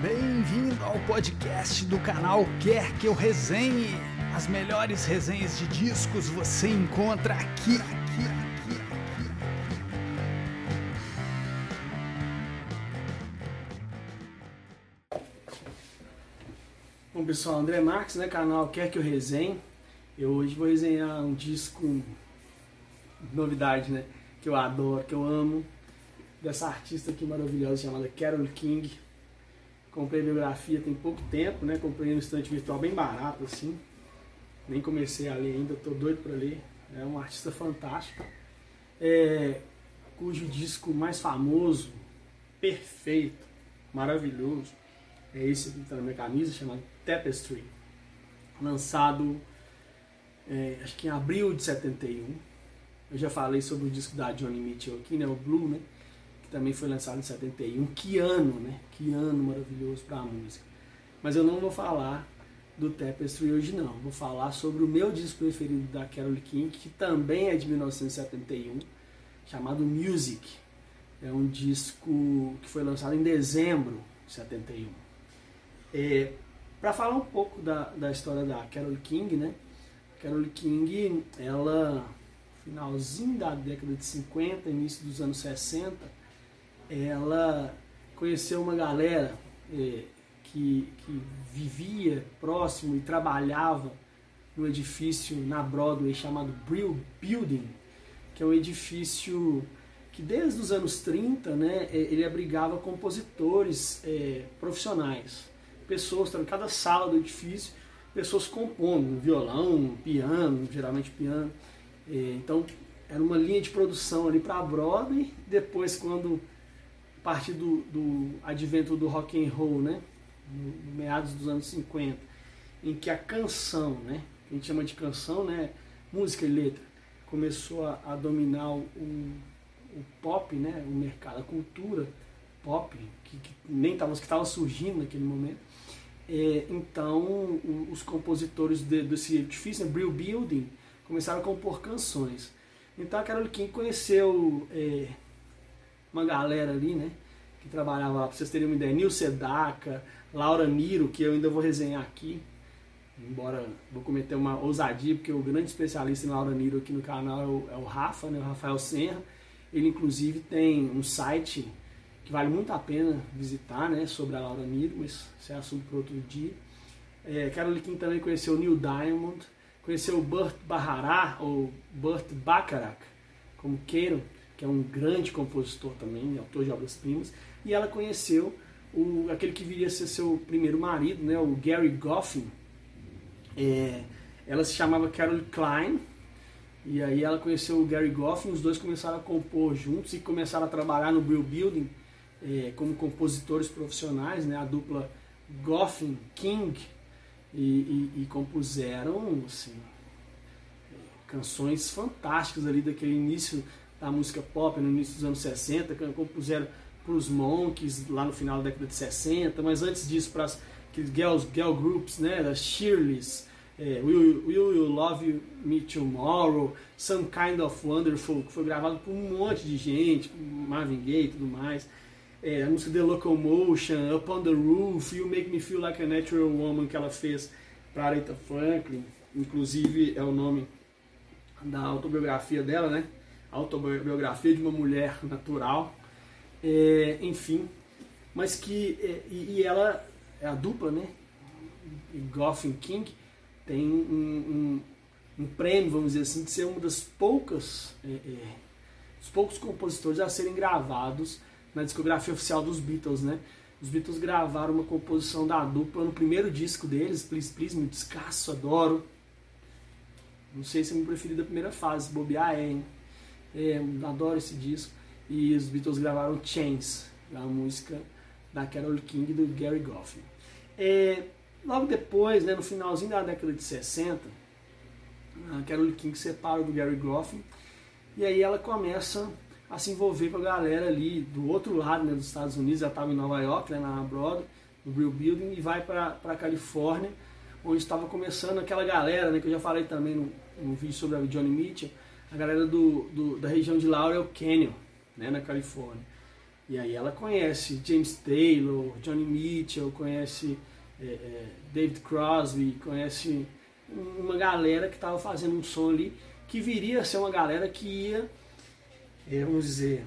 Bem-vindo ao podcast do canal Quer Que Eu Resenhe. As melhores resenhas de discos você encontra aqui, aqui, aqui, aqui. Bom pessoal, André Marques, né, canal Quer Que Eu Resenhe. Eu hoje vou resenhar um disco, novidade, né, que eu adoro, que eu amo, dessa artista aqui maravilhosa chamada Carole King. Comprei biografia tem pouco tempo, né, comprei no estante virtual bem barato, assim. Nem comecei a ler ainda, tô doido para ler. É uma artista fantástica, é, cujo disco mais famoso, perfeito, maravilhoso, é esse que está na minha camisa, chamado Tapestry, lançado é, acho que em abril de 71. Eu já falei sobre o disco da Johnny Mitchell aqui, né, o Blue, né, que também foi lançado em 71. Que ano, né? Que ano maravilhoso para a música. Mas eu não vou falar do Tapestry hoje não. Vou falar sobre o meu disco preferido da Carole King, que também é de 1971, chamado Music. É um disco que foi lançado em dezembro de 71. É, para falar um pouco da, da história da Carole King, né? Carole King, ela, finalzinho da década de 50, início dos anos 60, ela conheceu uma galera é, que, que vivia próximo e trabalhava no edifício na Broadway chamado Brill Building, que é um edifício que desde os anos 30 né, ele abrigava compositores é, profissionais, pessoas, em cada sala do edifício, pessoas compondo, violão, piano, geralmente piano. É, então era uma linha de produção ali para a Broadway, depois quando partir do, do advento do rock and roll, né, no, meados dos anos 50, em que a canção, né, a gente chama de canção, né, música e letra, começou a, a dominar o, o, pop, né, o mercado, a cultura pop, que, que nem estava que estava surgindo naquele momento. É, então, o, os compositores de, desse edifício, né, Brill Building, começaram a compor canções. Então, a Carole King conheceu é, uma galera ali, né? Que trabalhava lá, pra vocês terem uma ideia, Nil Sedaka, Laura Miro, que eu ainda vou resenhar aqui. Embora vou cometer uma ousadia, porque o grande especialista em Laura Miro aqui no canal é o, é o Rafa, né, o Rafael Senra. Ele inclusive tem um site que vale muito a pena visitar, né, sobre a Laura Miro, mas isso é assunto para outro dia. É, Carole King também conheceu o Neil Diamond, conheceu o Burt Bacharach, ou Burt Bacharach, como queiram, que é um grande compositor também, autor de obras-primas, e ela conheceu o, aquele que viria a ser seu primeiro marido, né, o Gary Goffin. É, ela se chamava Carol Klein, e aí ela conheceu o Gary Goffin, os dois começaram a compor juntos e começaram a trabalhar no Brill Building é, como compositores profissionais, né, a dupla Goffin King, e, e, e compuseram assim, canções fantásticas ali daquele início da música pop no início dos anos 60, compuseram para os Monkeys lá no final da década de 60, mas antes disso para aqueles girls, girl groups, né, das Shirleys, é, Will, Will You Love Me Tomorrow, Some Kind of Wonderful, que foi gravado por um monte de gente, Marvin Gaye e tudo mais. É, a música The Locomotion, Up on the Roof, You Make Me Feel Like a Natural Woman que ela fez para Aretha Franklin, inclusive é o nome da autobiografia dela, né? Autobiografia de uma mulher natural, é, enfim, mas que é, e, ela é a dupla, né? Goffin King tem um, um, um, prêmio, vamos dizer assim, de ser uma das poucas, é, é, dos poucos compositores a serem gravados na discografia oficial dos Beatles, né? Os Beatles gravaram uma composição da dupla no primeiro disco deles, Please Please, me descasso, adoro. Não sei se é meu preferido da primeira fase, bobear é, hein? É, adoro esse disco. E os Beatles gravaram Chains, a música da Carole King e do Gary Goffin. É, logo depois, né, no finalzinho da década de 60, a Carole King separa do Gary Goffin e aí ela começa a se envolver com a galera ali do outro lado né, dos Estados Unidos, já estava em Nova York, né, na Broadway, no Brill Building, e vai para a Califórnia, onde estava começando aquela galera, né, que eu já falei também no, no vídeo sobre a Johnny Mitchell, a galera do, do, da região de Laurel Canyon, né, na Califórnia. E aí ela conhece James Taylor, Johnny Mitchell, conhece é, é, David Crosby, conhece uma galera que estava fazendo um som ali que viria a ser uma galera que ia, é, vamos dizer,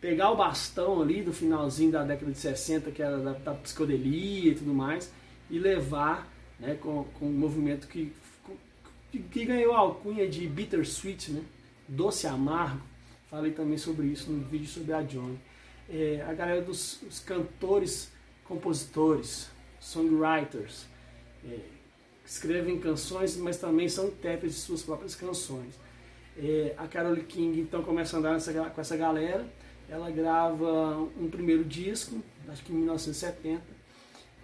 pegar o bastão ali do finalzinho da década de 60, que era da, da psicodelia e tudo mais, e levar né, com, com um movimento que, que, ganhou a alcunha de bittersweet, né, doce amargo. Falei também sobre isso no vídeo sobre a Johnny. É, a galera dos cantores, compositores, songwriters, é, escrevem canções, mas também são intérpretes de suas próprias canções. É, a Carole King então começa a andar nessa, com essa galera, ela grava um primeiro disco, acho que em 1970,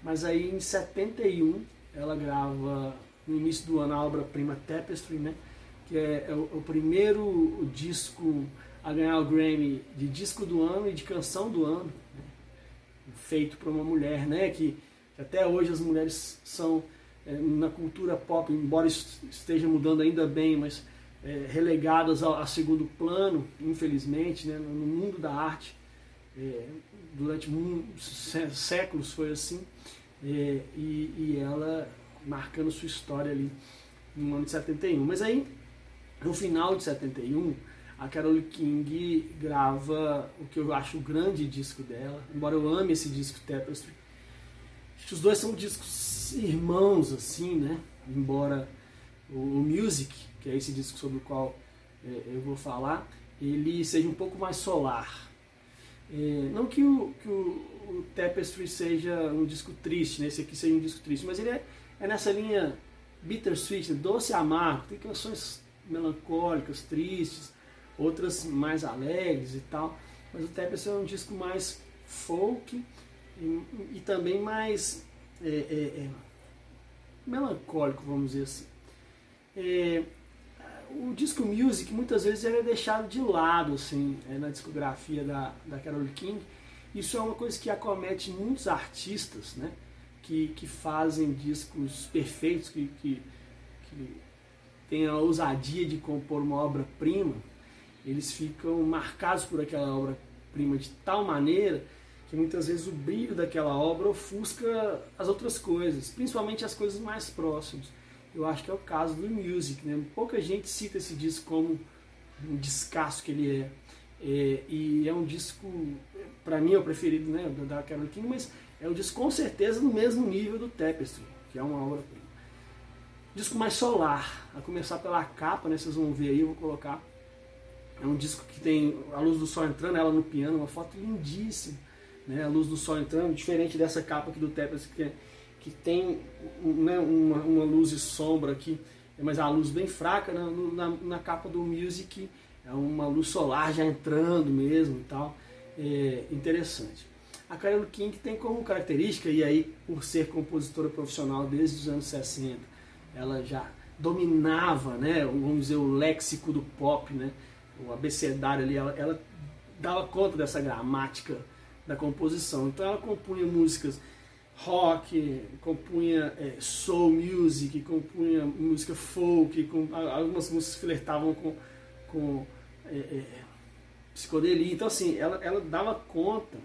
mas aí em 71 ela grava no início do ano a obra-prima Tapestry, né? que é, é, o, o, primeiro disco a ganhar o Grammy de disco do ano e de canção do ano, né? feito por uma mulher, né? que até hoje as mulheres são é, na cultura pop, embora esteja mudando ainda bem, mas é, relegadas a, a, segundo plano, infelizmente, né, no mundo da arte. É, durante séculos foi assim. É, e, e, ela marcando sua história ali no ano de 71. Mas aí, no final de 71, a Carole King grava o que eu acho o grande disco dela, embora eu ame esse disco Tapestry. Os dois são discos irmãos, assim, né? Embora o, o Music, que é esse disco sobre o qual é, eu vou falar, ele seja um pouco mais solar. É, não que, o, que o, o, Tapestry seja um disco triste, né? esse aqui seja um disco triste, mas ele é, é nessa linha bittersweet, né? doce e amargo, tem canções melancólicas, tristes, outras mais alegres e tal, mas o Tapestry é um disco mais folk e, e também mais é, é, é melancólico, vamos dizer assim. É, o disco music muitas vezes ele é deixado de lado assim, é, na discografia da, da Carole King. Isso é uma coisa que acomete muitos artistas né, que, que fazem discos perfeitos, que, que, que têm a ousadia de compor uma obra-prima. Eles ficam marcados por aquela obra-prima de tal maneira que muitas vezes o brilho daquela obra ofusca as outras coisas, principalmente as coisas mais próximas eu acho que é o caso do Music. Né? Pouca gente cita esse disco como um descasso que ele é. é e é um disco, para mim é o preferido né, da Carole King, mas é um disco com certeza no mesmo nível do Tapestry, que é uma obra-prima. Disco mais solar, a começar pela capa, né, vocês vão ver aí, eu vou colocar. É um disco que tem a luz do sol entrando, ela no piano, uma foto lindíssima. Né, a luz do sol entrando, diferente dessa capa aqui do Tapestry, que é que tem né, uma, uma, luz e sombra aqui, mas a luz bem fraca, né, na, na, capa do Music é uma luz solar já entrando mesmo e tal, é interessante. A Carole King tem como característica, e aí por ser compositora profissional desde os anos 60, ela já dominava, né, vamos dizer, o léxico do pop, né, o abecedário ali, ela, ela dava conta dessa gramática da composição. Então ela compunha músicas rock, compunha é, soul music, compunha música folk, com, algumas músicas flertavam com, com é, é, psicodelia. Então, assim, ela, ela dava conta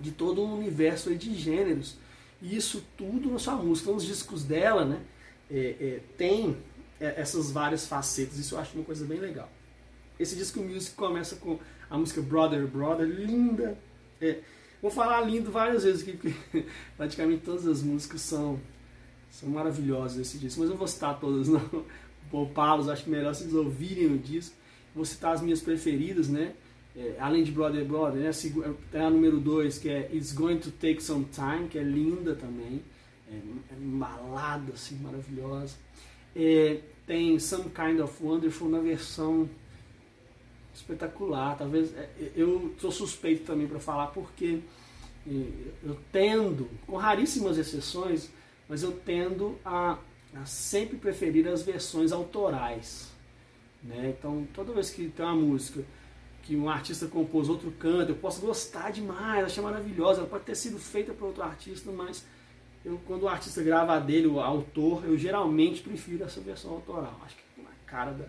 de todo um universo de gêneros. E isso tudo na sua música. Então, os discos dela, né, é, é, tem é, essas várias facetas. Isso eu acho uma coisa bem legal. Esse disco music começa com a música Brother Brother, linda. É, Vou falar lindo várias vezes aqui, porque praticamente todas as músicas são, são maravilhosas esse disco, mas eu não vou citar todas não, poupá-los, acho melhor vocês ouvirem o disco. Vou citar as minhas preferidas, né? É, além de Brother Brother, né? tem a número 2, que é It's Going to Take Some Time, que é linda também, é, é balada assim, maravilhosa. É, tem Some Kind of Wonderful na versão espetacular. Talvez é, eu sou suspeito também para falar porque eu tendo, com raríssimas exceções, mas eu tendo a, a sempre preferir as versões autorais. Né? Então, toda vez que tem uma música que um artista compôs, outro canta, eu posso gostar demais, achar maravilhosa, ela pode ter sido feita por outro artista, mas eu, quando o artista grava a dele, o autor, eu geralmente prefiro essa versão autoral. Acho que é na cara da,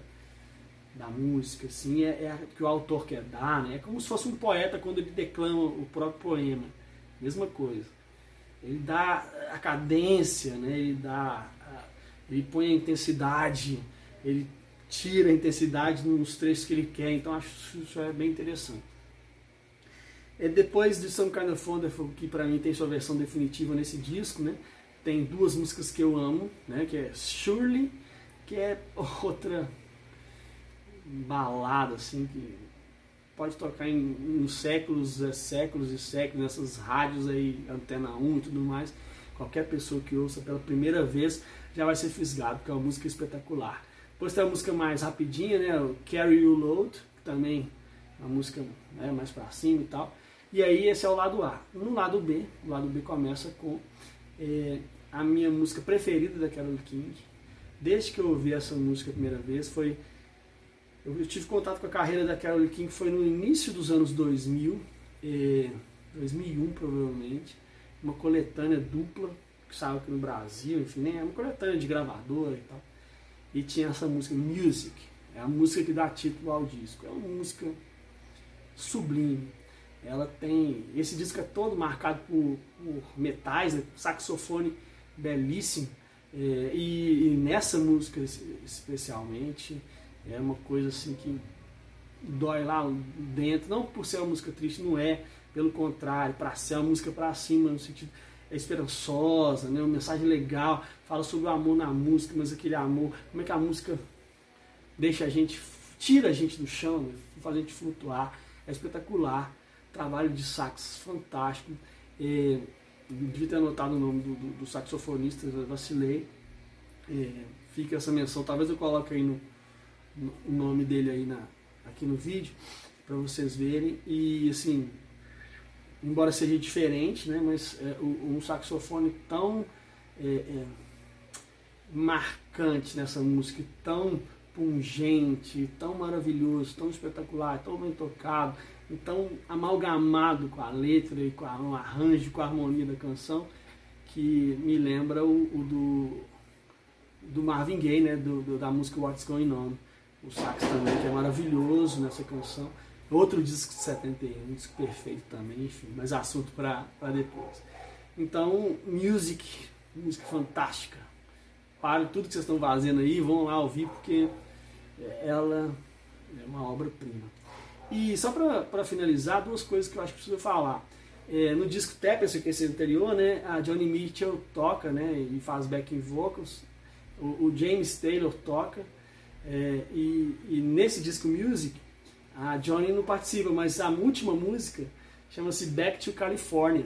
da música, assim, é, é que o autor quer dar, né? É como se fosse um poeta quando ele declama o próprio poema, mesma coisa. Ele dá a cadência, né? Ele dá, ele põe a intensidade, ele tira a intensidade nos trechos que ele quer, então acho isso é bem interessante. É depois de Some Kind of Wonderful, que para mim tem sua versão definitiva nesse disco, né? Tem duas músicas que eu amo, né? Que é Surely, que é outra balada assim que pode tocar em, em séculos, é, séculos e séculos nessas rádios aí, antena 1 e tudo mais. Qualquer pessoa que ouça pela primeira vez já vai ser fisgado, porque é uma música espetacular. Depois tem a música mais rapidinha, né? O Carry You Load, que também é uma música né, mais para cima e tal. E aí esse é o lado A. No lado B, o lado B começa com é, a minha música preferida da Carole King. Desde que eu ouvi essa música a primeira vez, foi eu, tive contato com a carreira da Carole King foi no início dos anos 2000, é, 2001 provavelmente, uma coletânea dupla que saiu aqui no Brasil, enfim, né, uma coletânea de gravadora e tal. E tinha essa música Music, é a música que dá título ao disco. É uma música sublime, ela tem. Esse disco é todo marcado por, por metais, né? saxofone belíssimo. É, e, e, nessa música especialmente é uma coisa assim que dói lá dentro, não por ser uma música triste, não é, pelo contrário, para ser uma música para cima, no sentido esperançosa, né? uma mensagem legal, fala sobre o amor na música, mas aquele amor, como é que a música deixa a gente, tira a gente do chão, né? faz a gente flutuar, é espetacular trabalho de sax fantástico. É, devia ter anotado o nome do, do, do saxofonista, vacilei. É, fica essa menção, talvez eu coloque aí no, no o nome dele aí na, aqui no vídeo para vocês verem. E assim, embora seja diferente, né, mas é, um saxofone tão é, é, marcante nessa música, tão pungente, tão maravilhoso, tão espetacular, tão bem tocado, então amalgamado com a letra e com um arranjo, com a harmonia da canção, que me lembra o, o do, do Marvin Gaye, né, do, do, da música What's Going On. O sax também, que é maravilhoso nessa canção. Outro disco de 71, um disco perfeito também, enfim, mas assunto para depois. Então, music, música fantástica. Parem tudo que vocês estão fazendo aí, vão lá ouvir, porque ela é uma obra-prima. E só para finalizar, duas coisas que eu acho que preciso falar. É, no disco Tapestry, que é esse anterior, né, a Johnny Mitchell toca né, e faz backing vocals, o, o James Taylor toca, é, e, e, nesse disco Music, a Johnny não participa, mas a última música chama-se Back to California,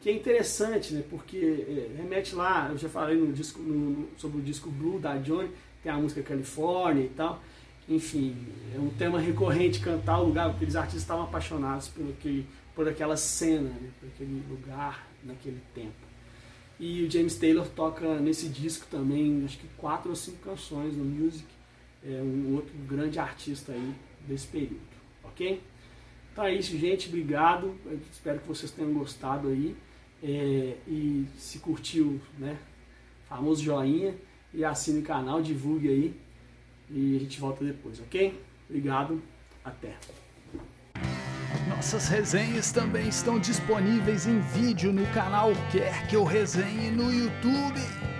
que é interessante, né, porque é, remete lá, eu já falei no disco, no, sobre o disco Blue da Johnny, tem a música California e tal, enfim, é um tema recorrente cantar o lugar, porque aqueles artistas estavam apaixonados por, aquele, por aquela cena, né, por aquele lugar naquele tempo. E o James Taylor toca nesse disco também, acho que quatro ou cinco canções no music, é um outro grande artista aí desse período, ok? Então é isso, gente, obrigado, Eu espero que vocês tenham gostado aí, é, e se curtiu, né, famoso joinha, e assine o canal, divulgue aí, e a gente volta depois, ok? Obrigado, até. Nossas resenhas também estão disponíveis em vídeo no canal Quer Que Eu Resenhe no YouTube.